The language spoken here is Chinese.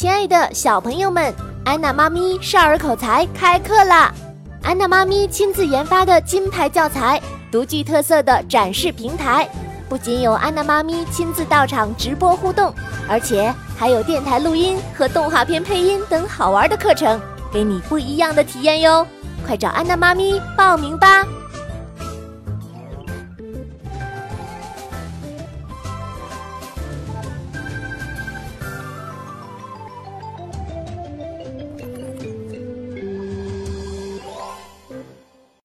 亲爱的小朋友们，安娜妈咪少儿口才开课啦！安娜妈咪亲自研发的金牌教材，独具特色的展示平台，不仅有安娜妈咪亲自到场直播互动，而且还有电台录音和动画片配音等好玩的课程，给你不一样的体验哟！快找安娜妈咪报名吧！